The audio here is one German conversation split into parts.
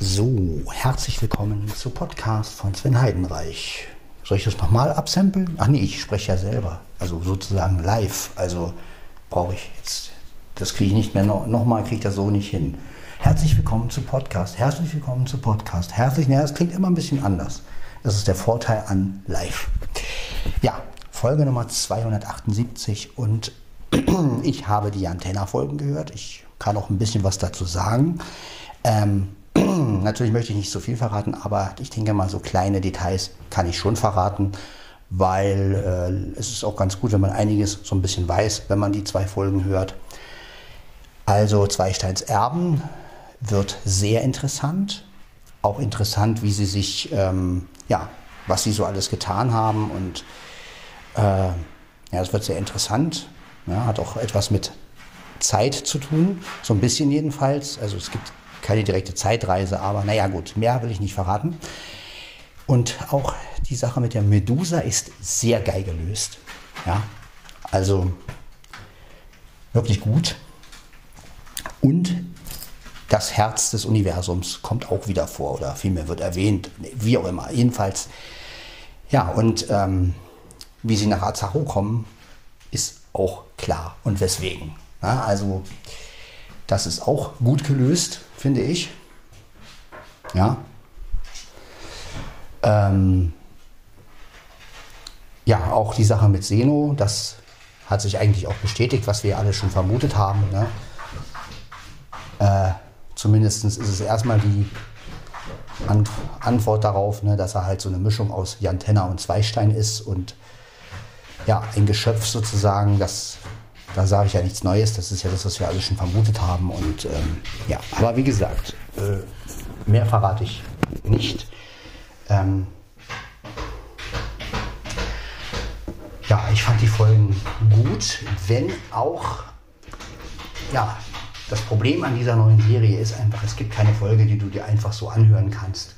So, herzlich willkommen zu Podcast von Sven Heidenreich. Soll ich das nochmal absamplen? Ach nee, ich spreche ja selber. Also sozusagen live. Also brauche ich jetzt. Das kriege ich nicht mehr noch, nochmal, kriege ich das so nicht hin. Herzlich willkommen zu Podcast. Herzlich willkommen zu Podcast. Herzlich, naja, es klingt immer ein bisschen anders. Das ist der Vorteil an live. Ja, Folge Nummer 278 und ich habe die Antenna-Folgen gehört. Ich kann auch ein bisschen was dazu sagen. Ähm, natürlich möchte ich nicht so viel verraten, aber ich denke mal, so kleine Details kann ich schon verraten, weil äh, es ist auch ganz gut, wenn man einiges so ein bisschen weiß, wenn man die zwei Folgen hört. Also Zweisteins Erben wird sehr interessant. Auch interessant, wie sie sich, ähm, ja, was sie so alles getan haben. Und äh, ja, es wird sehr interessant. Ja, hat auch etwas mit Zeit zu tun, so ein bisschen jedenfalls. Also es gibt keine direkte Zeitreise, aber naja gut, mehr will ich nicht verraten. Und auch die Sache mit der Medusa ist sehr geil gelöst. Ja, also wirklich gut. Und das Herz des Universums kommt auch wieder vor oder vielmehr wird erwähnt, wie auch immer. Jedenfalls, ja, und ähm, wie sie nach Azaru kommen, ist auch klar und weswegen. Ja, also, das ist auch gut gelöst, finde ich. Ja. Ähm, ja, auch die Sache mit Seno, das hat sich eigentlich auch bestätigt, was wir alle schon vermutet haben. Ne? Äh, Zumindest ist es erstmal die Antwort darauf, ne, dass er halt so eine Mischung aus Jan Tenner und Zweistein ist und ja, ein Geschöpf sozusagen, das, da sage ich ja nichts Neues, das ist ja das, was wir alle schon vermutet haben und ähm, ja, aber wie gesagt, äh, mehr verrate ich nicht. Ähm, ja, ich fand die Folgen gut, wenn auch ja, das Problem an dieser neuen Serie ist einfach, es gibt keine Folge, die du dir einfach so anhören kannst.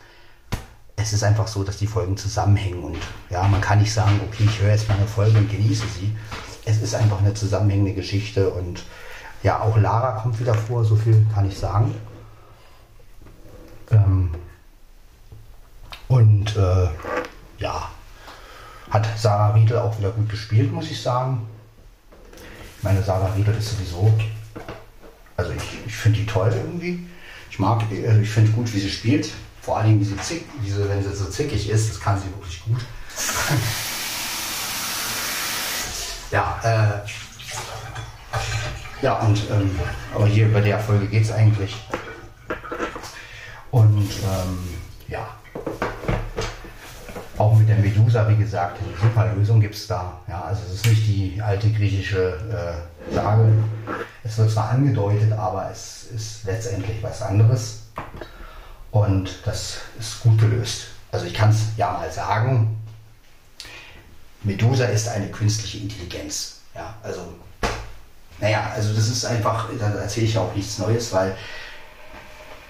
Es ist einfach so, dass die Folgen zusammenhängen und ja, man kann nicht sagen, okay, ich höre jetzt mal eine Folge und genieße sie. Es ist einfach eine zusammenhängende Geschichte und ja, auch Lara kommt wieder vor, so viel kann ich sagen. Ähm und äh, ja, hat Sarah Riedel auch wieder gut gespielt, muss ich sagen. Ich meine, Sarah Riedel ist sowieso also ich, ich finde die toll irgendwie. Ich mag, also ich finde gut, wie sie spielt. Vor allem, wie sie zick, wie sie, wenn sie so zickig ist, das kann sie wirklich gut. ja, äh, ja, und ähm, aber hier bei der Folge geht es eigentlich. Und ähm, ja, auch mit der Medusa, wie gesagt, eine super Lösung gibt es da. Ja, also es ist nicht die alte griechische äh, Sage. Es wird zwar angedeutet, aber es ist letztendlich was anderes. Und das ist gut gelöst. Also ich kann es ja mal sagen, Medusa ist eine künstliche Intelligenz. Ja, also, naja, also das ist einfach, da erzähle ich auch nichts Neues, weil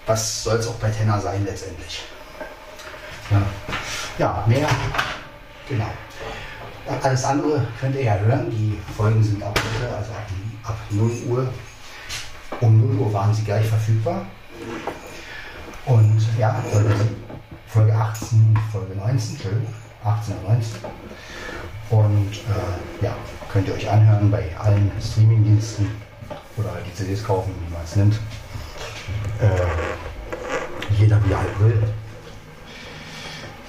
was soll es auch bei Tenor sein letztendlich? Ja, ja mehr, genau. Alles andere könnt ihr ja hören. Die Folgen sind ab heute, also ab, ab 0 Uhr. Um 0 Uhr waren sie gleich verfügbar. Und ja, Folge, Folge 18 Folge 19, schön, 18 und 19. Und äh, ja, könnt ihr euch anhören bei allen Streamingdiensten oder die CDs kaufen, wie man es nimmt. Äh, jeder wie er halt will.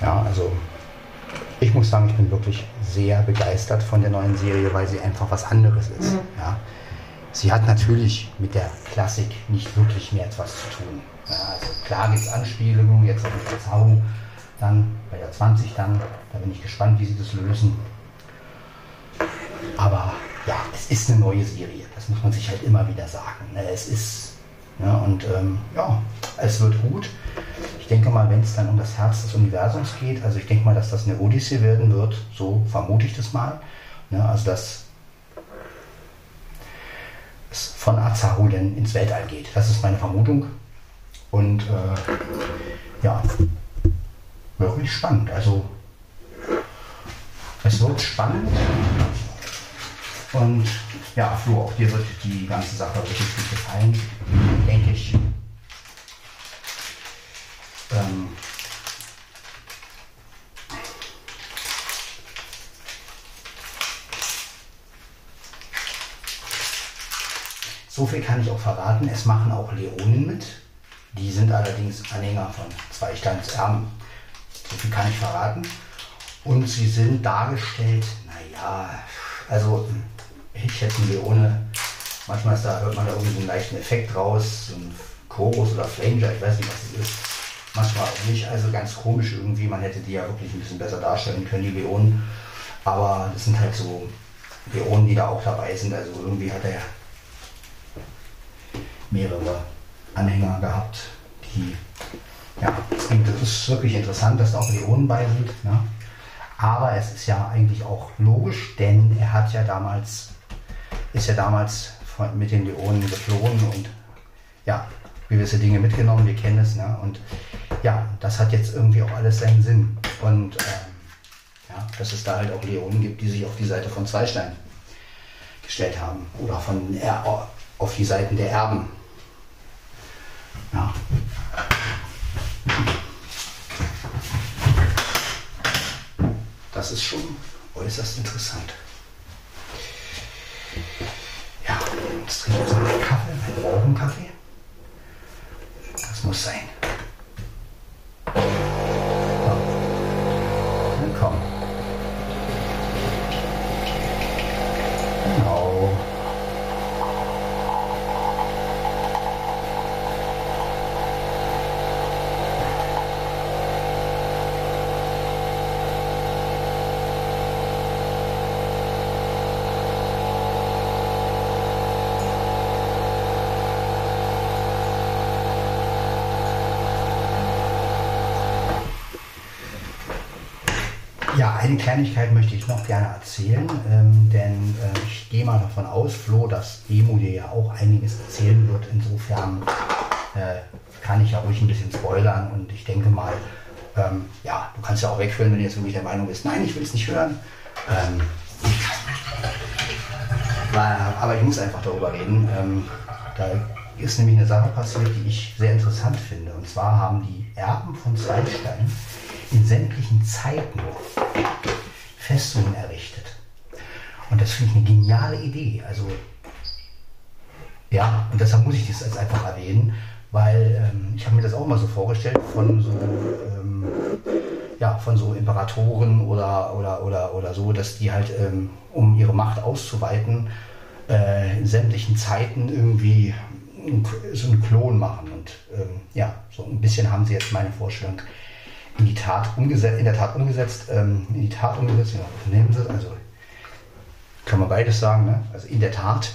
Ja, also ich muss sagen, ich bin wirklich sehr begeistert von der neuen Serie, weil sie einfach was anderes ist. Mhm. Ja. Sie hat natürlich mit der Klassik nicht wirklich mehr etwas zu tun. Ja, also klar gibt es Anspielungen, jetzt auf die Verzauberung, dann bei der 20 dann, da bin ich gespannt, wie sie das lösen. Aber ja, es ist eine neue Serie, das muss man sich halt immer wieder sagen. Ne. Es ist, ja, und ähm, ja, es wird gut denke mal, wenn es dann um das Herz des Universums geht, also ich denke mal, dass das eine Odyssee werden wird, so vermute ich das mal. Ne, also dass es von Azaru denn ins Weltall geht. Das ist meine Vermutung. Und äh, ja, wirklich spannend. Also es wird spannend. Und ja, Flo, auch dir wird die ganze Sache wirklich gut gefallen, denke ich. Ähm, so viel kann ich auch verraten. Es machen auch Leonen mit. Die sind allerdings Anhänger von Zweisteinserben. So viel kann ich verraten. Und sie sind dargestellt, naja, also ich hätte eine Leone. Manchmal da, hört man da irgendwie so einen leichten Effekt raus, so ein Chorus oder Flanger, ich weiß nicht, was es ist. Manchmal auch nicht, also ganz komisch irgendwie. Man hätte die ja wirklich ein bisschen besser darstellen können, die Leonen. Aber das sind halt so Leonen, die da auch dabei sind. Also irgendwie hat er mehrere Anhänger gehabt, die, ja, das ist wirklich interessant, dass da auch Leonen bei sind. Ne? Aber es ist ja eigentlich auch logisch, denn er hat ja damals, ist ja damals von, mit den Leonen geflohen und ja, gewisse Dinge mitgenommen, wir kennen es. Ne? Und ja, das hat jetzt irgendwie auch alles seinen Sinn. Und ähm, ja, dass es da halt auch Leonen gibt, die sich auf die Seite von Zweistein gestellt haben oder von er auf die Seiten der Erben. Ja. Das ist schon äußerst interessant. Ja, jetzt trinke ich jetzt mal Kaffee, einen Morgenkaffee. Das muss sein. Eine Kleinigkeit möchte ich noch gerne erzählen, ähm, denn äh, ich gehe mal davon aus, Flo, dass Emo dir ja auch einiges erzählen wird. Insofern äh, kann ich ja ruhig ein bisschen spoilern und ich denke mal, ähm, ja, du kannst ja auch wegführen, wenn du jetzt wirklich der Meinung bist, nein, ich will es nicht hören. Ähm, aber ich muss einfach darüber reden. Ähm, da ist nämlich eine Sache passiert, die ich sehr interessant finde. Und zwar haben die Erben von Zweistein in sämtlichen Zeiten Festungen errichtet. Und das finde ich eine geniale Idee. Also, ja, und deshalb muss ich das jetzt einfach erwähnen, weil ähm, ich habe mir das auch mal so vorgestellt von so, ähm, ja, von so Imperatoren oder, oder, oder, oder so, dass die halt, ähm, um ihre Macht auszuweiten, äh, in sämtlichen Zeiten irgendwie so einen Klon machen. Und ähm, ja, so ein bisschen haben sie jetzt meine Vorstellung in die Tat umgesetzt, in der Tat umgesetzt, ähm, in die Tat umgesetzt, ja, nehmen Sie, also kann man beides sagen, ne? also in der Tat,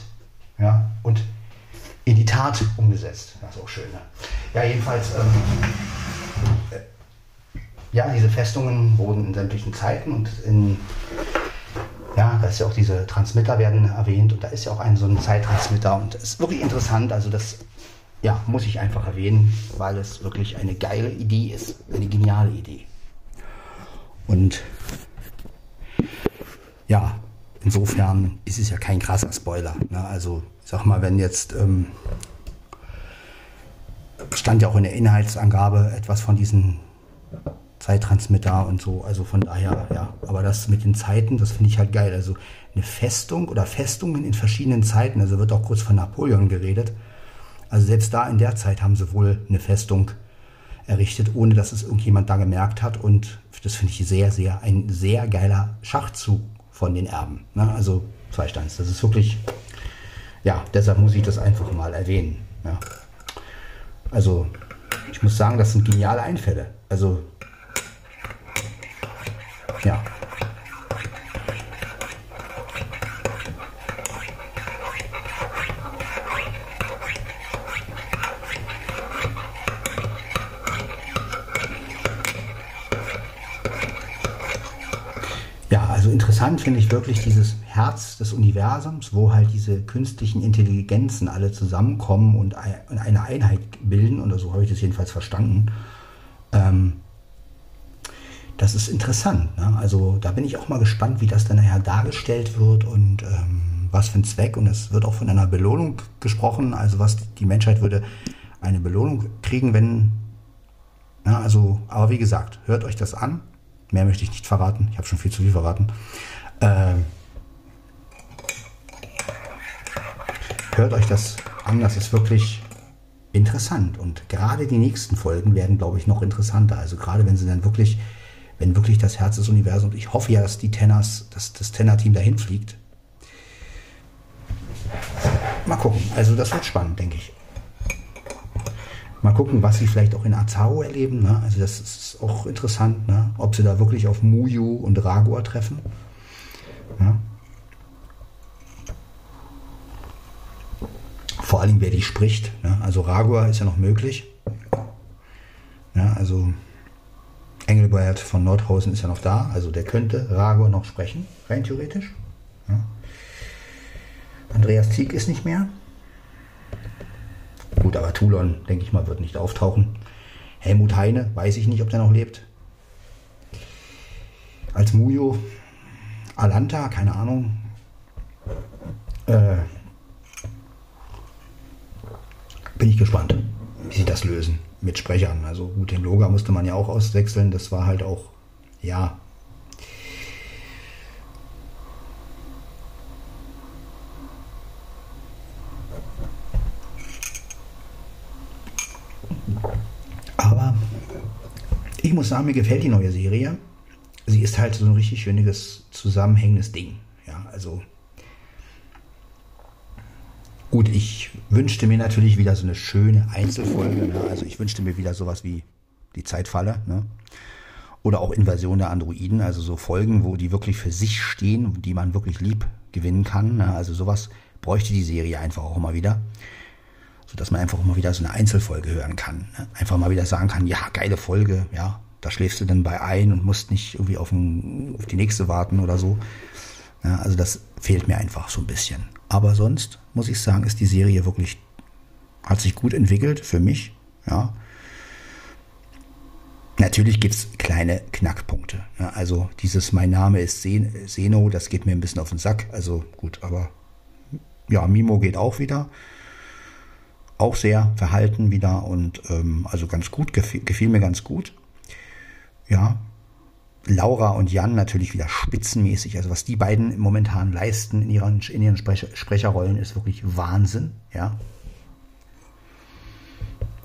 ja, und in die Tat umgesetzt. Das ist auch schön. Ne? Ja, jedenfalls, ähm, äh, ja, diese Festungen wurden in sämtlichen Zeiten und in, ja, da ist ja auch diese Transmitter werden erwähnt und da ist ja auch ein so ein Zeittransmitter und es ist wirklich interessant, also das ja, muss ich einfach erwähnen, weil es wirklich eine geile Idee ist, eine geniale Idee. Und ja, insofern ist es ja kein krasser Spoiler. Ne? Also, sag mal, wenn jetzt ähm, stand ja auch in der Inhaltsangabe etwas von diesen Zeittransmitter und so. Also von daher, ja. Aber das mit den Zeiten, das finde ich halt geil. Also eine Festung oder Festungen in verschiedenen Zeiten. Also wird auch kurz von Napoleon geredet. Also selbst da in der Zeit haben sie wohl eine Festung errichtet, ohne dass es irgendjemand da gemerkt hat. Und das finde ich sehr, sehr, ein sehr geiler Schachzug von den Erben. Ne? Also Zweisteins. Das ist wirklich, ja, deshalb muss ich das einfach mal erwähnen. Ja. Also ich muss sagen, das sind geniale Einfälle. Also ja. Also interessant finde ich wirklich dieses Herz des Universums, wo halt diese künstlichen Intelligenzen alle zusammenkommen und eine Einheit bilden, oder so habe ich das jedenfalls verstanden. Ähm, das ist interessant. Ne? Also da bin ich auch mal gespannt, wie das dann nachher dargestellt wird und ähm, was für ein Zweck. Und es wird auch von einer Belohnung gesprochen. Also was die Menschheit würde eine Belohnung kriegen, wenn Ja, also, aber wie gesagt, hört euch das an. Mehr möchte ich nicht verraten. Ich habe schon viel zu viel verraten. Ähm, hört euch das an. Das ist wirklich interessant. Und gerade die nächsten Folgen werden, glaube ich, noch interessanter. Also gerade wenn sie dann wirklich, wenn wirklich das Herz des Universums, ich hoffe ja, dass die Tenners, dass das Tenner-Team dahin fliegt. Mal gucken. Also das wird spannend, denke ich. Mal gucken, was sie vielleicht auch in Azao erleben. Ne? Also das ist auch interessant, ne? ob sie da wirklich auf Muyu und Ragor treffen. Ja? Vor allem, wer die spricht. Ne? Also Ragor ist ja noch möglich. Ja, also Engelbert von Nordhausen ist ja noch da. Also der könnte Ragor noch sprechen, rein theoretisch. Ja? Andreas Zieg ist nicht mehr. Gut, aber Toulon, denke ich mal, wird nicht auftauchen. Helmut Heine, weiß ich nicht, ob der noch lebt. Als Mujo. Alanta, keine Ahnung. Äh, bin ich gespannt, wie sie das lösen mit Sprechern. Also gut, den Loga musste man ja auch auswechseln. Das war halt auch, ja, Ich muss sagen, mir gefällt die neue Serie. Sie ist halt so ein richtig schönes, zusammenhängendes Ding. Ja, also gut, ich wünschte mir natürlich wieder so eine schöne Einzelfolge. Ne? Also ich wünschte mir wieder sowas wie die Zeitfalle. Ne? Oder auch Invasion der Androiden, also so Folgen, wo die wirklich für sich stehen, die man wirklich lieb gewinnen kann. Ne? Also sowas bräuchte die Serie einfach auch immer wieder sodass man einfach mal wieder so eine Einzelfolge hören kann. Ne? Einfach mal wieder sagen kann, ja, geile Folge, ja, da schläfst du dann bei ein und musst nicht irgendwie auf, ein, auf die nächste warten oder so. Ja, also das fehlt mir einfach so ein bisschen. Aber sonst muss ich sagen, ist die Serie wirklich, hat sich gut entwickelt für mich, ja. Natürlich gibt es kleine Knackpunkte. Ja, also dieses Mein Name ist Seno, das geht mir ein bisschen auf den Sack. Also gut, aber ja, Mimo geht auch wieder auch sehr verhalten wieder und ähm, also ganz gut, gefiel, gefiel mir ganz gut. Ja, Laura und Jan natürlich wieder spitzenmäßig. Also was die beiden momentan leisten in ihren, in ihren Sprecher, Sprecherrollen ist wirklich Wahnsinn. Ja.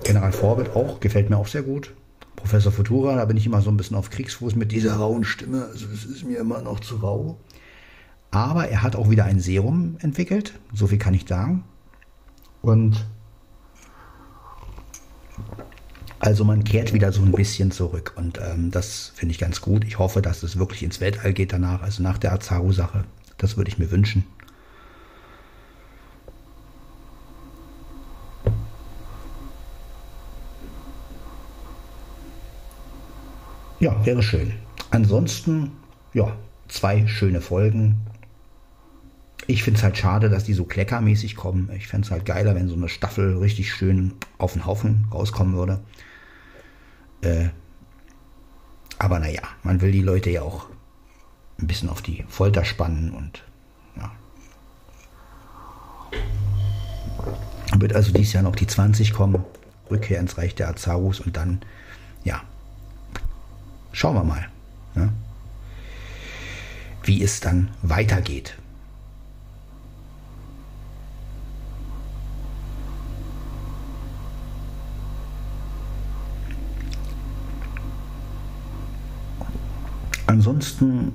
General Vorbild auch, gefällt mir auch sehr gut. Professor Futura, da bin ich immer so ein bisschen auf Kriegsfuß mit dieser rauen Stimme. Also es ist mir immer noch zu rau. Aber er hat auch wieder ein Serum entwickelt, so viel kann ich sagen. Und also man kehrt wieder so ein bisschen zurück und ähm, das finde ich ganz gut. Ich hoffe, dass es wirklich ins Weltall geht danach, also nach der Azaru-Sache. Das würde ich mir wünschen. Ja, wäre schön. Ansonsten, ja, zwei schöne Folgen. Ich finde es halt schade, dass die so kleckermäßig kommen. Ich fände es halt geiler, wenn so eine Staffel richtig schön auf den Haufen rauskommen würde. Äh, aber naja, man will die Leute ja auch ein bisschen auf die Folter spannen und ja. Wird also dieses Jahr noch die 20 kommen, Rückkehr ins Reich der Azarus und dann, ja, schauen wir mal, ne? wie es dann weitergeht. Ansonsten,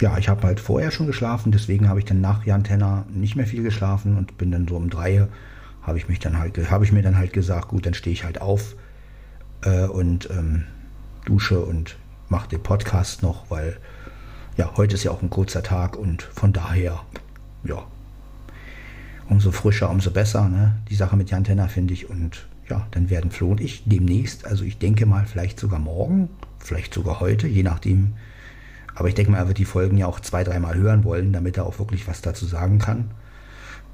ja, ich habe halt vorher schon geschlafen, deswegen habe ich dann nach Jan Tenner nicht mehr viel geschlafen und bin dann so um drei, habe ich mich dann halt, habe ich mir dann halt gesagt, gut, dann stehe ich halt auf äh, und ähm, dusche und mache den Podcast noch, weil ja, heute ist ja auch ein kurzer Tag und von daher, ja, umso frischer, umso besser, ne? Die Sache mit Jan Tenner finde ich und ja, dann werden Flo und ich demnächst, also ich denke mal vielleicht sogar morgen, vielleicht sogar heute, je nachdem. Aber ich denke mal, er wird die Folgen ja auch zwei, dreimal hören wollen, damit er auch wirklich was dazu sagen kann.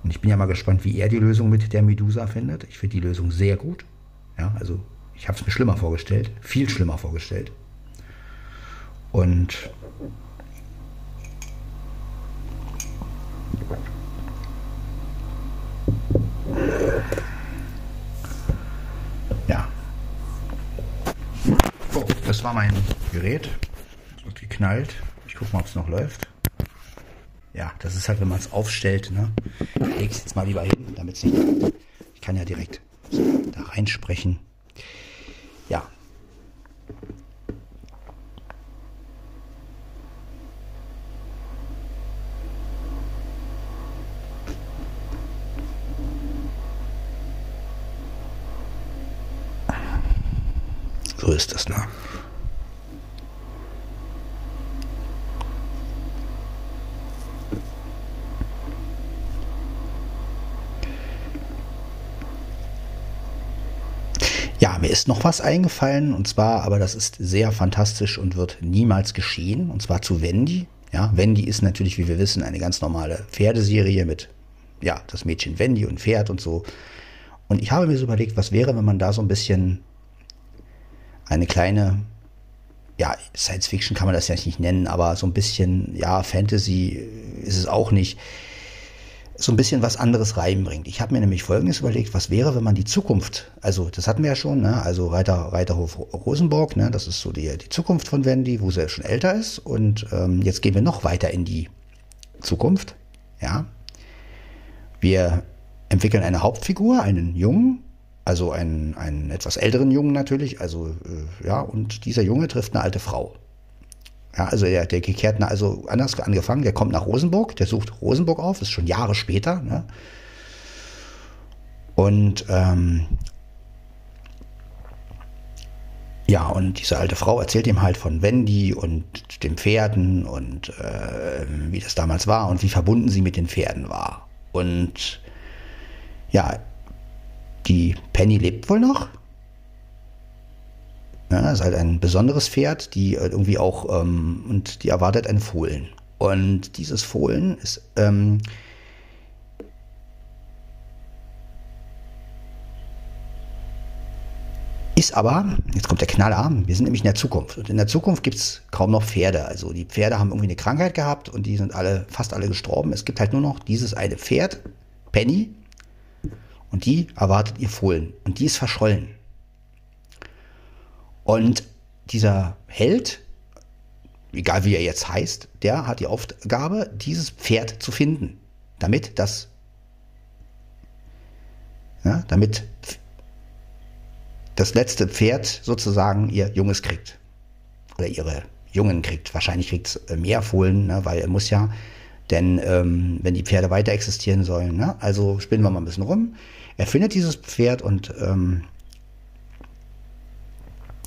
Und ich bin ja mal gespannt, wie er die Lösung mit der Medusa findet. Ich finde die Lösung sehr gut. Ja, also ich habe es mir schlimmer vorgestellt, viel schlimmer vorgestellt. Und das war mein Gerät. Es wird geknallt. Ich gucke mal, ob es noch läuft. Ja, das ist halt, wenn man es aufstellt. Ne? Ich lege es jetzt mal lieber hin, damit es nicht. Ich kann ja direkt da reinsprechen. Ja. So ist das, ne? Ja, mir ist noch was eingefallen und zwar, aber das ist sehr fantastisch und wird niemals geschehen und zwar zu Wendy. Ja, Wendy ist natürlich, wie wir wissen, eine ganz normale Pferdeserie mit, ja, das Mädchen Wendy und Pferd und so. Und ich habe mir so überlegt, was wäre, wenn man da so ein bisschen eine kleine, ja, Science Fiction kann man das ja nicht nennen, aber so ein bisschen, ja, Fantasy ist es auch nicht so ein bisschen was anderes reinbringt. Ich habe mir nämlich Folgendes überlegt, was wäre, wenn man die Zukunft, also das hatten wir ja schon, ne? also Reiter, Reiterhof Rosenborg, ne? das ist so die, die Zukunft von Wendy, wo sie schon älter ist und ähm, jetzt gehen wir noch weiter in die Zukunft, ja. Wir entwickeln eine Hauptfigur, einen Jungen, also einen, einen etwas älteren Jungen natürlich, also äh, ja, und dieser Junge trifft eine alte Frau. Ja, also der, der gekehrt, also anders angefangen, der kommt nach Rosenburg, der sucht Rosenburg auf, ist schon Jahre später. Ne? Und ähm, ja, und diese alte Frau erzählt ihm halt von Wendy und den Pferden und äh, wie das damals war und wie verbunden sie mit den Pferden war. Und ja, die Penny lebt wohl noch, ja, ist halt ein besonderes Pferd, die irgendwie auch, ähm, und die erwartet ein Fohlen. Und dieses Fohlen ist, ähm, ist aber, jetzt kommt der Knaller, wir sind nämlich in der Zukunft. Und in der Zukunft gibt es kaum noch Pferde. Also die Pferde haben irgendwie eine Krankheit gehabt und die sind alle, fast alle gestorben. Es gibt halt nur noch dieses eine Pferd, Penny, und die erwartet ihr Fohlen. Und die ist verschollen. Und dieser Held, egal wie er jetzt heißt, der hat die Aufgabe, dieses Pferd zu finden, damit das, ja, damit das letzte Pferd sozusagen ihr Junges kriegt. Oder ihre Jungen kriegt. Wahrscheinlich kriegt es äh, mehr Fohlen, ne, weil er muss ja, denn ähm, wenn die Pferde weiter existieren sollen, ne, also spinnen wir mal ein bisschen rum. Er findet dieses Pferd und ähm,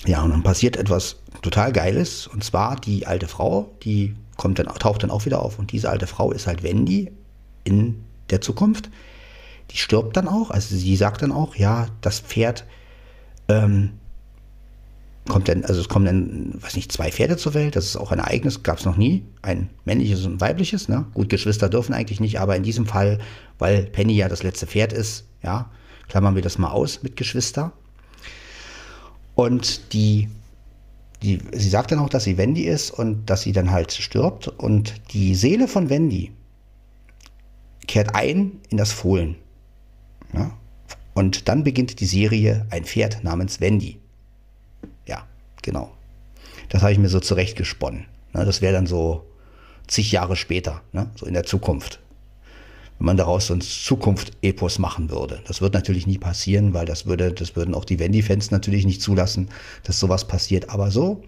ja, und dann passiert etwas total Geiles. Und zwar die alte Frau, die kommt dann, taucht dann auch wieder auf. Und diese alte Frau ist halt Wendy in der Zukunft. Die stirbt dann auch. Also sie sagt dann auch, ja, das Pferd ähm, kommt dann, also es kommen dann, weiß nicht, zwei Pferde zur Welt. Das ist auch ein Ereignis, gab es noch nie. Ein männliches und ein weibliches. Ne? Gut, Geschwister dürfen eigentlich nicht, aber in diesem Fall, weil Penny ja das letzte Pferd ist, ja, klammern wir das mal aus mit Geschwister. Und die, die, sie sagt dann auch, dass sie Wendy ist und dass sie dann halt stirbt. Und die Seele von Wendy kehrt ein in das Fohlen. Ja? Und dann beginnt die Serie Ein Pferd namens Wendy. Ja, genau. Das habe ich mir so zurechtgesponnen. Ne? Das wäre dann so zig Jahre später, ne? so in der Zukunft wenn man daraus so ein Zukunft-Epos machen würde. Das wird natürlich nie passieren, weil das würde, das würden auch die Wendy-Fans natürlich nicht zulassen, dass sowas passiert. Aber so,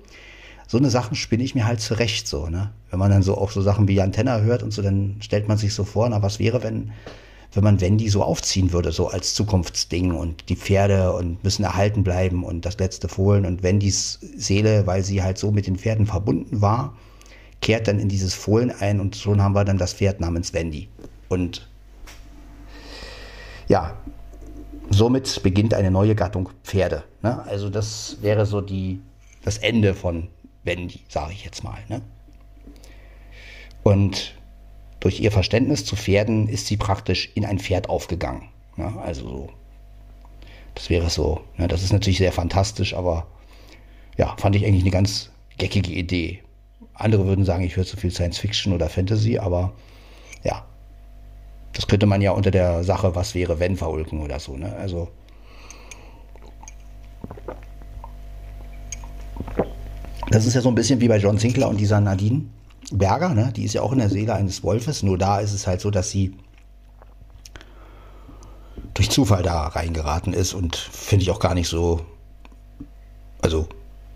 so eine Sachen spinne ich mir halt zurecht so, ne? Wenn man dann so auch so Sachen wie Antenna hört und so, dann stellt man sich so vor, na, was wäre, wenn, wenn man Wendy so aufziehen würde, so als Zukunftsding und die Pferde und müssen erhalten bleiben und das letzte Fohlen und Wendys Seele, weil sie halt so mit den Pferden verbunden war, kehrt dann in dieses Fohlen ein und schon haben wir dann das Pferd namens Wendy. Und ja, somit beginnt eine neue Gattung Pferde. Ne? Also das wäre so die, das Ende von Wendy, sage ich jetzt mal. Ne? Und durch ihr Verständnis zu Pferden ist sie praktisch in ein Pferd aufgegangen. Ne? Also so, das wäre so. Ne? Das ist natürlich sehr fantastisch, aber ja, fand ich eigentlich eine ganz geckige Idee. Andere würden sagen, ich höre zu viel Science Fiction oder Fantasy, aber ja, das könnte man ja unter der Sache, was wäre, wenn verulken oder so. Ne? Also. Das ist ja so ein bisschen wie bei John Sinclair und dieser Nadine Berger, ne? die ist ja auch in der Seele eines Wolfes, nur da ist es halt so, dass sie durch Zufall da reingeraten ist und finde ich auch gar nicht so, also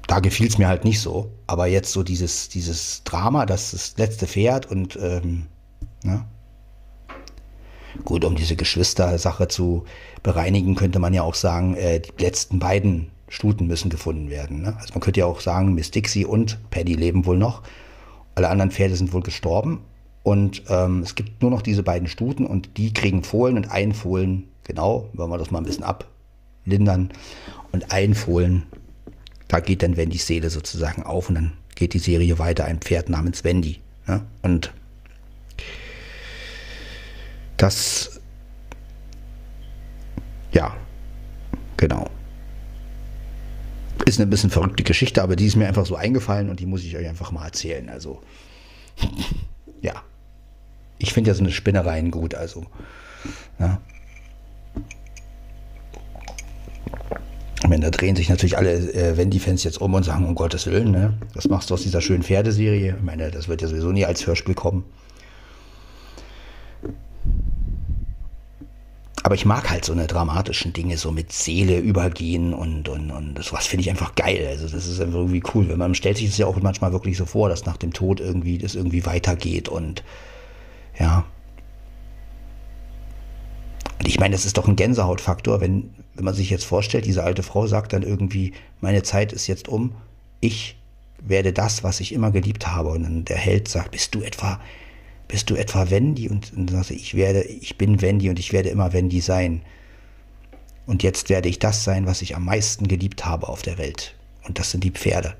da gefiel es mir halt nicht so, aber jetzt so dieses, dieses Drama, das das letzte Pferd und ähm, ne? Gut, um diese Geschwister-Sache zu bereinigen, könnte man ja auch sagen, äh, die letzten beiden Stuten müssen gefunden werden. Ne? Also man könnte ja auch sagen, Miss Dixie und Paddy leben wohl noch. Alle anderen Pferde sind wohl gestorben. Und ähm, es gibt nur noch diese beiden Stuten und die kriegen Fohlen und ein Fohlen, genau, wenn wir das mal ein bisschen ablindern. Und ein Fohlen, da geht dann Wendys Seele sozusagen auf und dann geht die Serie weiter, ein Pferd namens Wendy. Ne? Und das, ja, genau. Ist eine bisschen verrückte Geschichte, aber die ist mir einfach so eingefallen und die muss ich euch einfach mal erzählen. Also, ja. Ich finde ja so eine Spinnereien gut, also. Ja. Wenn da drehen sich natürlich alle äh, Wendy-Fans jetzt um und sagen, um Gottes Willen, ne? Was machst du aus dieser schönen Pferdeserie? Ich meine, das wird ja sowieso nie als Hörspiel kommen. Aber ich mag halt so eine dramatischen Dinge, so mit Seele übergehen und, und, und sowas finde ich einfach geil. Also das ist irgendwie cool. Wenn man stellt sich das ja auch manchmal wirklich so vor, dass nach dem Tod irgendwie das irgendwie weitergeht und ja. Und ich meine, das ist doch ein Gänsehautfaktor, wenn, wenn man sich jetzt vorstellt, diese alte Frau sagt dann irgendwie, meine Zeit ist jetzt um, ich werde das, was ich immer geliebt habe. Und dann der Held sagt, bist du etwa bist du etwa Wendy? Und, und sagte, ich werde, ich bin Wendy und ich werde immer Wendy sein. Und jetzt werde ich das sein, was ich am meisten geliebt habe auf der Welt. Und das sind die Pferde.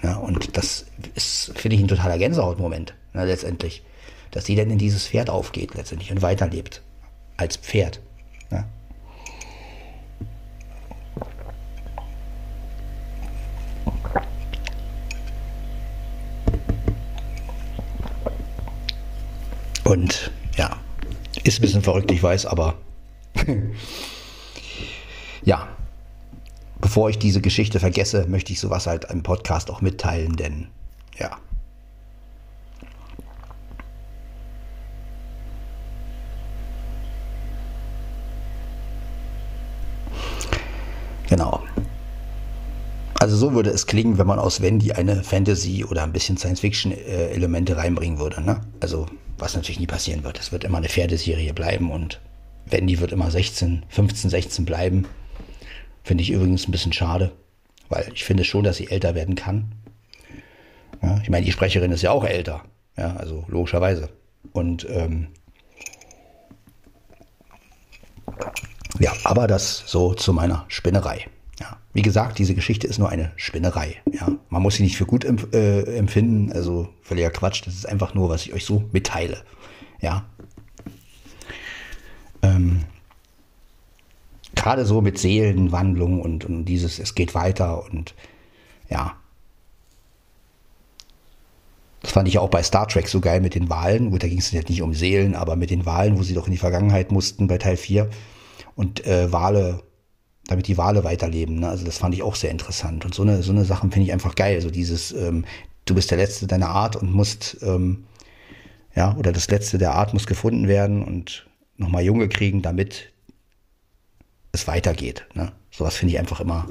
Ja, und das ist, finde ich, ein totaler Gänsehautmoment, na, letztendlich. Dass sie dann in dieses Pferd aufgeht, letztendlich, und weiterlebt. Als Pferd. Ja. Und ja, ist ein bisschen verrückt, ich weiß, aber ja, bevor ich diese Geschichte vergesse, möchte ich sowas halt im Podcast auch mitteilen, denn ja. Genau. Also so würde es klingen, wenn man aus Wendy eine Fantasy oder ein bisschen Science-Fiction-Elemente reinbringen würde. Ne? Also was natürlich nie passieren wird. Es wird immer eine Pferdeserie bleiben und Wendy wird immer 16, 15, 16 bleiben. Finde ich übrigens ein bisschen schade, weil ich finde schon, dass sie älter werden kann. Ja, ich meine, die Sprecherin ist ja auch älter, ja, also logischerweise. Und ähm, ja, aber das so zu meiner Spinnerei. Ja, wie gesagt, diese Geschichte ist nur eine Spinnerei. Ja, man muss sie nicht für gut empf äh, empfinden, also völliger Quatsch. Das ist einfach nur, was ich euch so mitteile. Ja. Ähm, Gerade so mit Seelenwandlung und, und dieses, es geht weiter und ja. Das fand ich auch bei Star Trek so geil mit den Wahlen. Gut, da ging es jetzt nicht um Seelen, aber mit den Wahlen, wo sie doch in die Vergangenheit mussten bei Teil 4 und äh, Wale damit die Wale weiterleben. Ne? Also das fand ich auch sehr interessant. Und so eine, so eine Sachen finde ich einfach geil. So dieses, ähm, du bist der Letzte deiner Art und musst, ähm, ja, oder das Letzte der Art muss gefunden werden und nochmal Junge kriegen, damit es weitergeht. Ne? Sowas finde ich einfach immer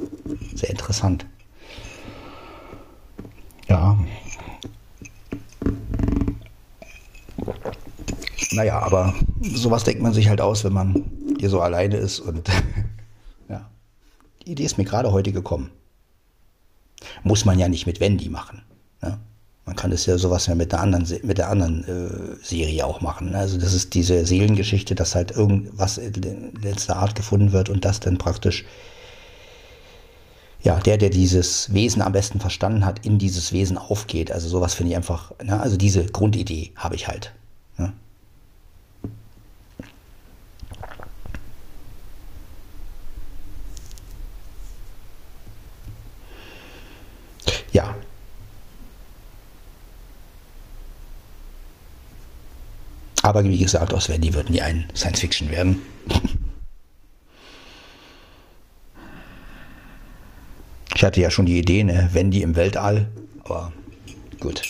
sehr interessant. Ja. Naja, aber sowas denkt man sich halt aus, wenn man hier so alleine ist und die Idee ist mir gerade heute gekommen. Muss man ja nicht mit Wendy machen. Ne? Man kann das ja sowas ja mit der anderen, mit der anderen äh, Serie auch machen. Ne? Also das ist diese Seelengeschichte, dass halt irgendwas in letzter Art gefunden wird und das dann praktisch ja, der, der dieses Wesen am besten verstanden hat, in dieses Wesen aufgeht. Also sowas finde ich einfach, ne? also diese Grundidee habe ich halt. Ne? Ja. Aber wie gesagt, aus Wendy wird nie ein Science-Fiction werden. Ich hatte ja schon die Idee, ne, wenn die im Weltall, aber gut.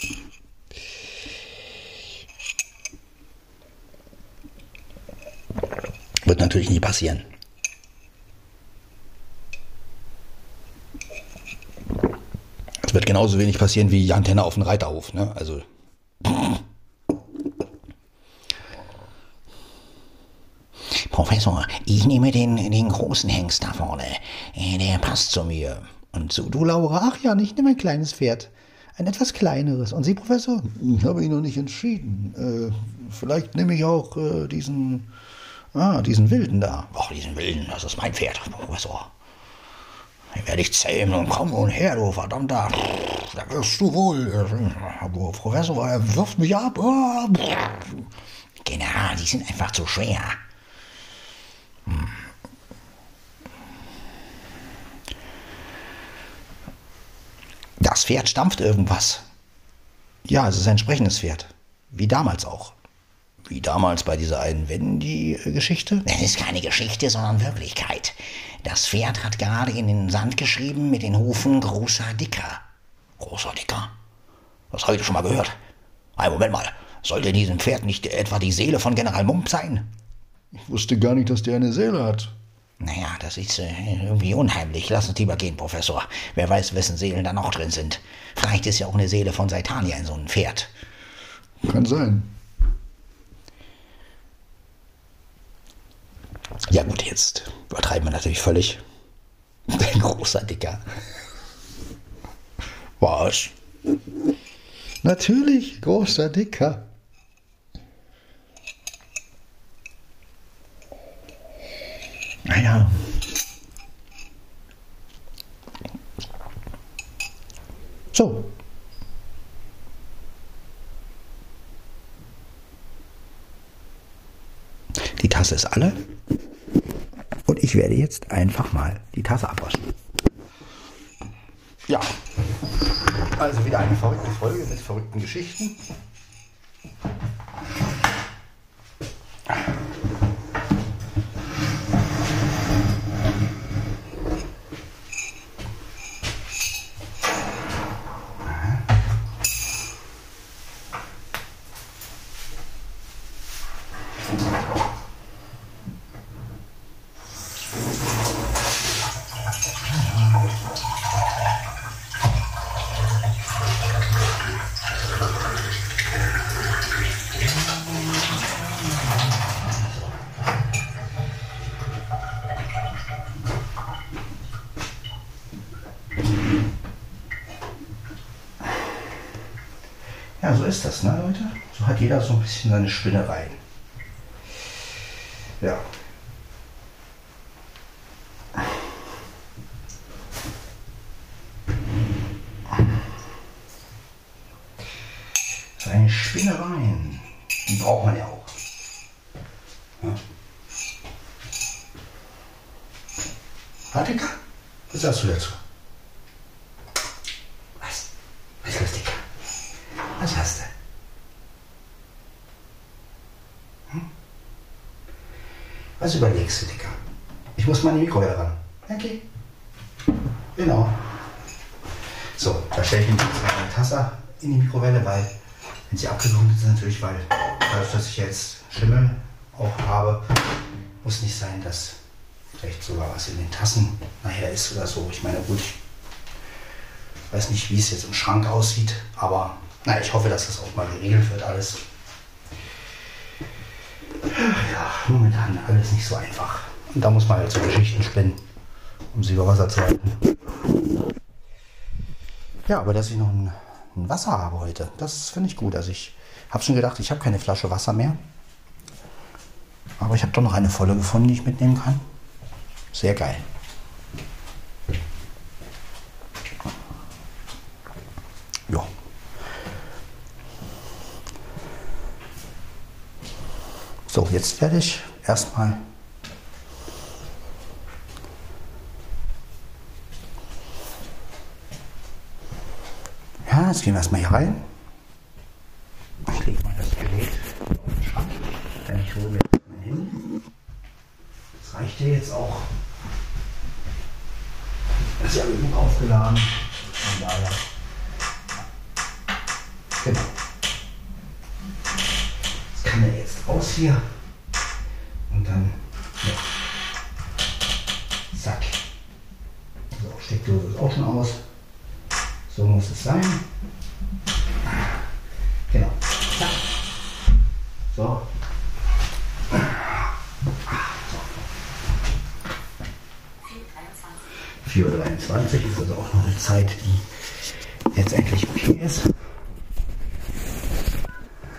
Wird natürlich nie passieren. Es wird genauso wenig passieren wie die Antenne auf dem Reiterhof. Ne? Also. Professor, ich nehme den, den großen Hengst da vorne. Äh, Der passt zu mir. Und so, du Laura, ach ja, ich nehme ein kleines Pferd. Ein etwas kleineres. Und Sie, Professor? Ich habe mich noch nicht entschieden. Äh, vielleicht nehme ich auch äh, diesen, ah, diesen Wilden da. Ach, diesen Wilden, das ist mein Pferd, Professor. Den werde ich zähmen und komm nun her, du verdammter. Da wirst du wohl. Aber Professor, er wirft mich ab. Ah, Genau, die sind einfach zu schwer. Das Pferd stampft irgendwas. Ja, es ist ein sprechendes Pferd. Wie damals auch. Wie damals bei dieser einen Wendy-Geschichte. Das ist keine Geschichte, sondern Wirklichkeit. Das Pferd hat gerade in den Sand geschrieben mit den Hufen großer Dicker. Großer Dicker? Das habe ich schon mal gehört. Ein Moment mal. Sollte diesem Pferd nicht etwa die Seele von General Mump sein? Ich wusste gar nicht, dass der eine Seele hat. Naja, das ist äh, irgendwie unheimlich. Lass uns lieber gehen, Professor. Wer weiß, wessen Seelen da noch drin sind. Vielleicht ist ja auch eine Seele von Saitania in so einem Pferd. Kann sein. Ja gut, jetzt übertreiben wir natürlich völlig. Ein großer Dicker. Was? Natürlich, großer Dicker. Naja. So. Die Tasse ist alle. Und ich werde jetzt einfach mal die Tasse abwaschen. Ja. Also wieder eine verrückte Folge mit verrückten Geschichten. Ist das, ne, Leute? So hat jeder so ein bisschen seine Spinnereien. Ja. Seine Spinnereien, die braucht man ja auch. Ja. Warte, was sagst du dazu? Was? Was ist das, Dicker? Was hast du? Hm? Was überlegst du, Dicker? In die Mikrowelle ran. Okay. Genau. So, da stelle ich mir jetzt eine Tasse in die Mikrowelle, weil, wenn sie abgekühlt ist, natürlich, weil dadurch, dass ich jetzt Schimmel auch habe, muss nicht sein, dass vielleicht sogar was in den Tassen nachher ist oder so. Ich meine, gut, ich weiß nicht, wie es jetzt im Schrank aussieht, aber na, ich hoffe, dass das auch mal geregelt wird alles. Ja, momentan alles nicht so einfach. Und da muss man halt so Geschichten spinnen, um sie über Wasser zu halten. Ja, aber dass ich noch ein, ein Wasser habe heute, das finde ich gut. Also ich habe schon gedacht, ich habe keine Flasche Wasser mehr. Aber ich habe doch noch eine volle gefunden, die ich mitnehmen kann. Sehr geil. Ja. So, jetzt werde ich erstmal Ja, jetzt gehen wir erstmal hier rein. Ich lege mal das Gerät auf den Schrank, denn ich hole mir jetzt mein Handy. Das reicht ja jetzt auch. Das ist ja genug auf aufgeladen. Von daher. Genau. Das kann er jetzt raus hier. 4.23 Uhr ist also auch noch eine Zeit, die jetzt endlich okay ist.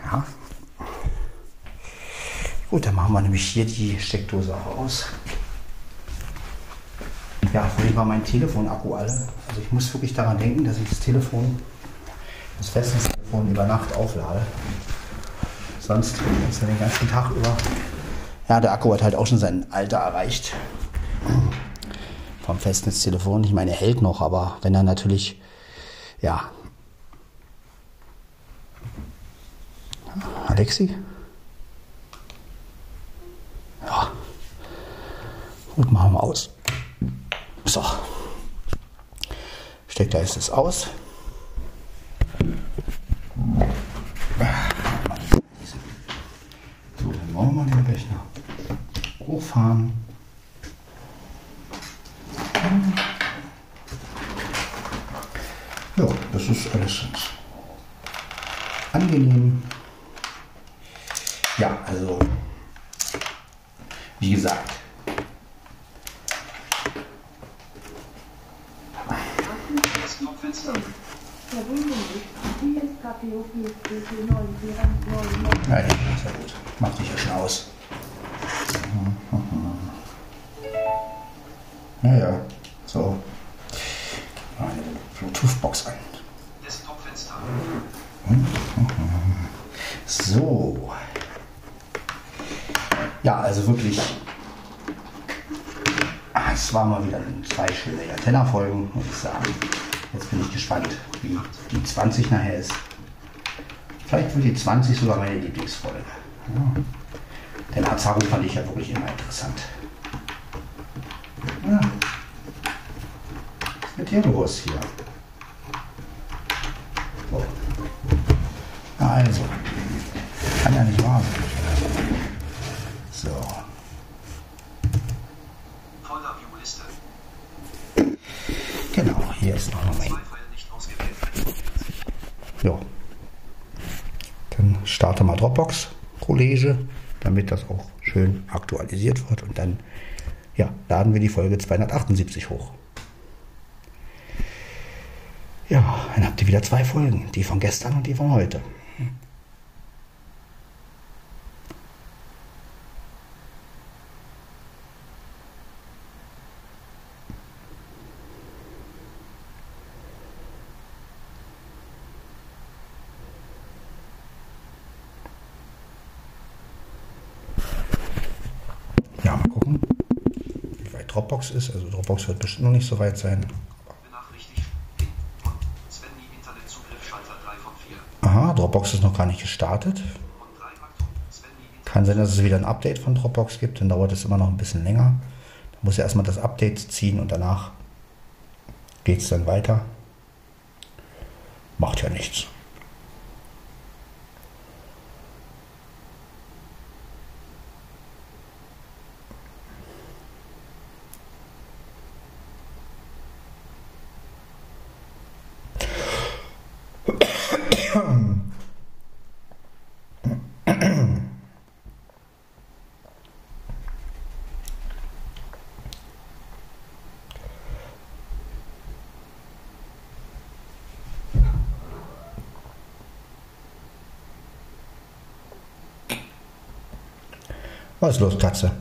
Ja. Gut, dann machen wir nämlich hier die Steckdose auch aus. Ja, vorhin war mein Telefonakku alle. Also ich muss wirklich daran denken, dass ich das Telefon, das Festnetztelefon über Nacht auflade. Sonst ist er den ganzen Tag über. Ja, der Akku hat halt auch schon sein Alter erreicht Festnetztelefon. Ich meine, hält noch, aber wenn er natürlich, ja. Alexi? Ja. Gut, machen wir aus. So. Steckt da ist es aus. So, dann wollen wir den Rechner hochfahren. Ja, das ist alles angenehm. Ja, also, wie gesagt, Ja, ja, sehr gut. Mach dich ja schon aus. Ja, ja. So. Eine Bluetooth-Box an. Desktop-Fenster. So. Ja, also wirklich. Es war mal wieder zwei schöne Antenna-Folgen, muss ich sagen. Jetzt bin ich gespannt, wie die 20 nachher ist. Vielleicht wird die 20 sogar meine Lieblingsfolge. Ja. Denn Azaru fand ich ja wirklich immer interessant. Ja. Was ist mit dir los hier? So. Also, kann ja nicht wahr sein. So, Folder View Liste. genau, hier ist nochmal mein. Zwei Pfeile nicht ausgewählt. Ja. Dann starte mal Dropbox, College, damit das auch schön aktualisiert wird. Und dann ja, laden wir die Folge 278 hoch. Ja, dann habt ihr wieder zwei Folgen, die von gestern und die von heute. Ja, mal gucken, wie weit Dropbox ist. Also Dropbox wird bestimmt noch nicht so weit sein. Benachrichtigt. Von Svenny Internetzugriff Schalter 3 von 4. Aha, Dropbox ist noch gar nicht gestartet. Und 3 Achtung. Svenny Internet. Kann sein, dass es wieder ein Update von Dropbox gibt, dann dauert es immer noch ein bisschen länger. Da muss er erstmal das Update ziehen und danach geht es dann weiter. Macht ja nichts. Was ist los, Katze?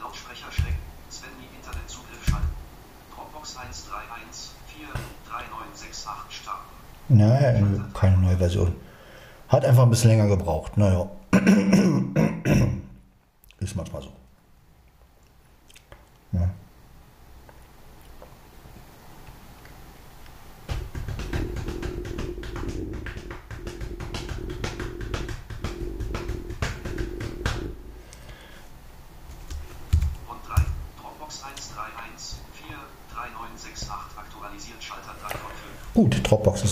Lautsprecher schrecken. Svenny Internetzugriff schalten. Dropbox 131433968 starten. Naja, keine neue Version. Hat einfach ein bisschen länger gebraucht. Naja. Ist manchmal so.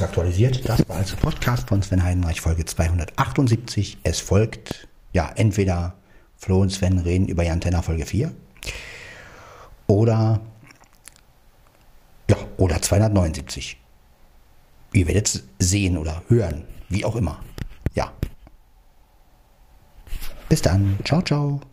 Aktualisiert. Das war also Podcast von Sven Heidenreich, Folge 278. Es folgt, ja, entweder Flo und Sven reden über Jan Tenner, Folge 4. Oder, ja, oder 279. Ihr werdet es sehen oder hören, wie auch immer. Ja. Bis dann. Ciao, ciao.